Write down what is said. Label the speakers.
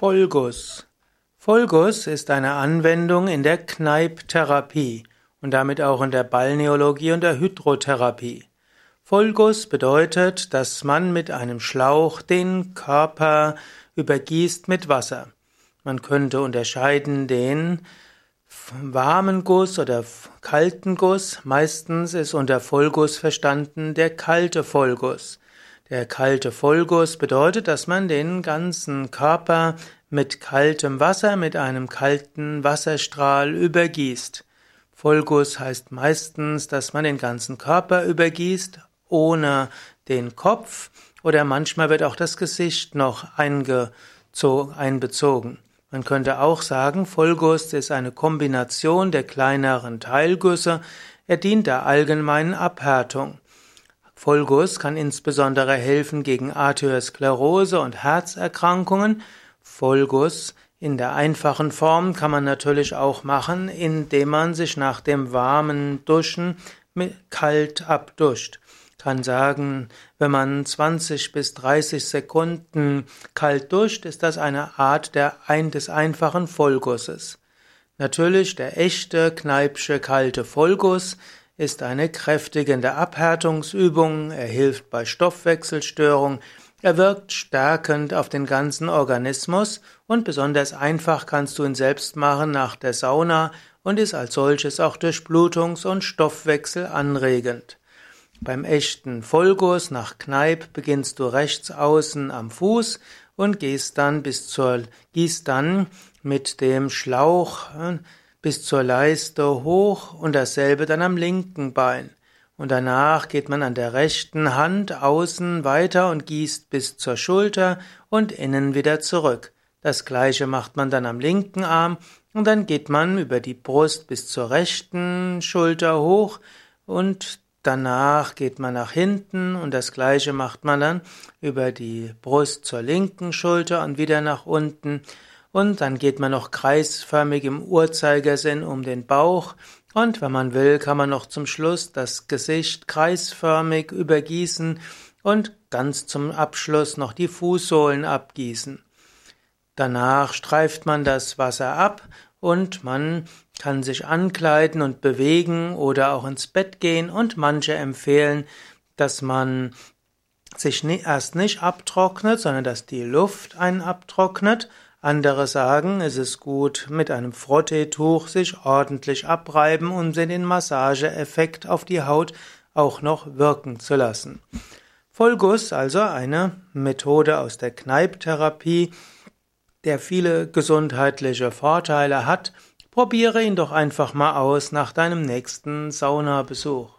Speaker 1: Vollguss. Vollguss ist eine Anwendung in der Kneipptherapie und damit auch in der Balneologie und der Hydrotherapie. Vollguss bedeutet, dass man mit einem Schlauch den Körper übergießt mit Wasser. Man könnte unterscheiden den warmen Guss oder kalten Guss. Meistens ist unter Vollguss verstanden der kalte Vollguss. Der kalte Vollguss bedeutet, dass man den ganzen Körper mit kaltem Wasser, mit einem kalten Wasserstrahl übergießt. Vollguss heißt meistens, dass man den ganzen Körper übergießt, ohne den Kopf, oder manchmal wird auch das Gesicht noch einbezogen. Man könnte auch sagen, Vollguss ist eine Kombination der kleineren Teilgüsse, er dient der allgemeinen Abhärtung. Vollguss kann insbesondere helfen gegen Arteriosklerose und Herzerkrankungen. Vollguss in der einfachen Form kann man natürlich auch machen, indem man sich nach dem warmen Duschen kalt abduscht. Kann sagen, wenn man 20 bis 30 Sekunden kalt duscht, ist das eine Art der ein des einfachen Vollgusses. Natürlich der echte Kneipsche kalte Vollguss ist eine kräftigende Abhärtungsübung, er hilft bei Stoffwechselstörungen, er wirkt stärkend auf den ganzen Organismus und besonders einfach kannst du ihn selbst machen nach der Sauna und ist als solches auch Durchblutungs- und Stoffwechsel anregend. Beim echten Vollguss nach Kneipp beginnst du rechts außen am Fuß und gehst dann bis zur, gießt dann mit dem Schlauch äh, bis zur Leiste hoch und dasselbe dann am linken Bein. Und danach geht man an der rechten Hand außen weiter und gießt bis zur Schulter und innen wieder zurück. Das gleiche macht man dann am linken Arm und dann geht man über die Brust bis zur rechten Schulter hoch und danach geht man nach hinten und das gleiche macht man dann über die Brust zur linken Schulter und wieder nach unten und dann geht man noch kreisförmig im Uhrzeigersinn um den Bauch. Und wenn man will, kann man noch zum Schluss das Gesicht kreisförmig übergießen und ganz zum Abschluss noch die Fußsohlen abgießen. Danach streift man das Wasser ab und man kann sich ankleiden und bewegen oder auch ins Bett gehen und manche empfehlen, dass man sich erst nicht abtrocknet, sondern dass die Luft einen abtrocknet andere sagen, es ist gut, mit einem Frotteetuch sich ordentlich abreiben, um den Massageeffekt auf die Haut auch noch wirken zu lassen. Vollguss, also eine Methode aus der Kneipptherapie, der viele gesundheitliche Vorteile hat. Probiere ihn doch einfach mal aus nach deinem nächsten Saunabesuch.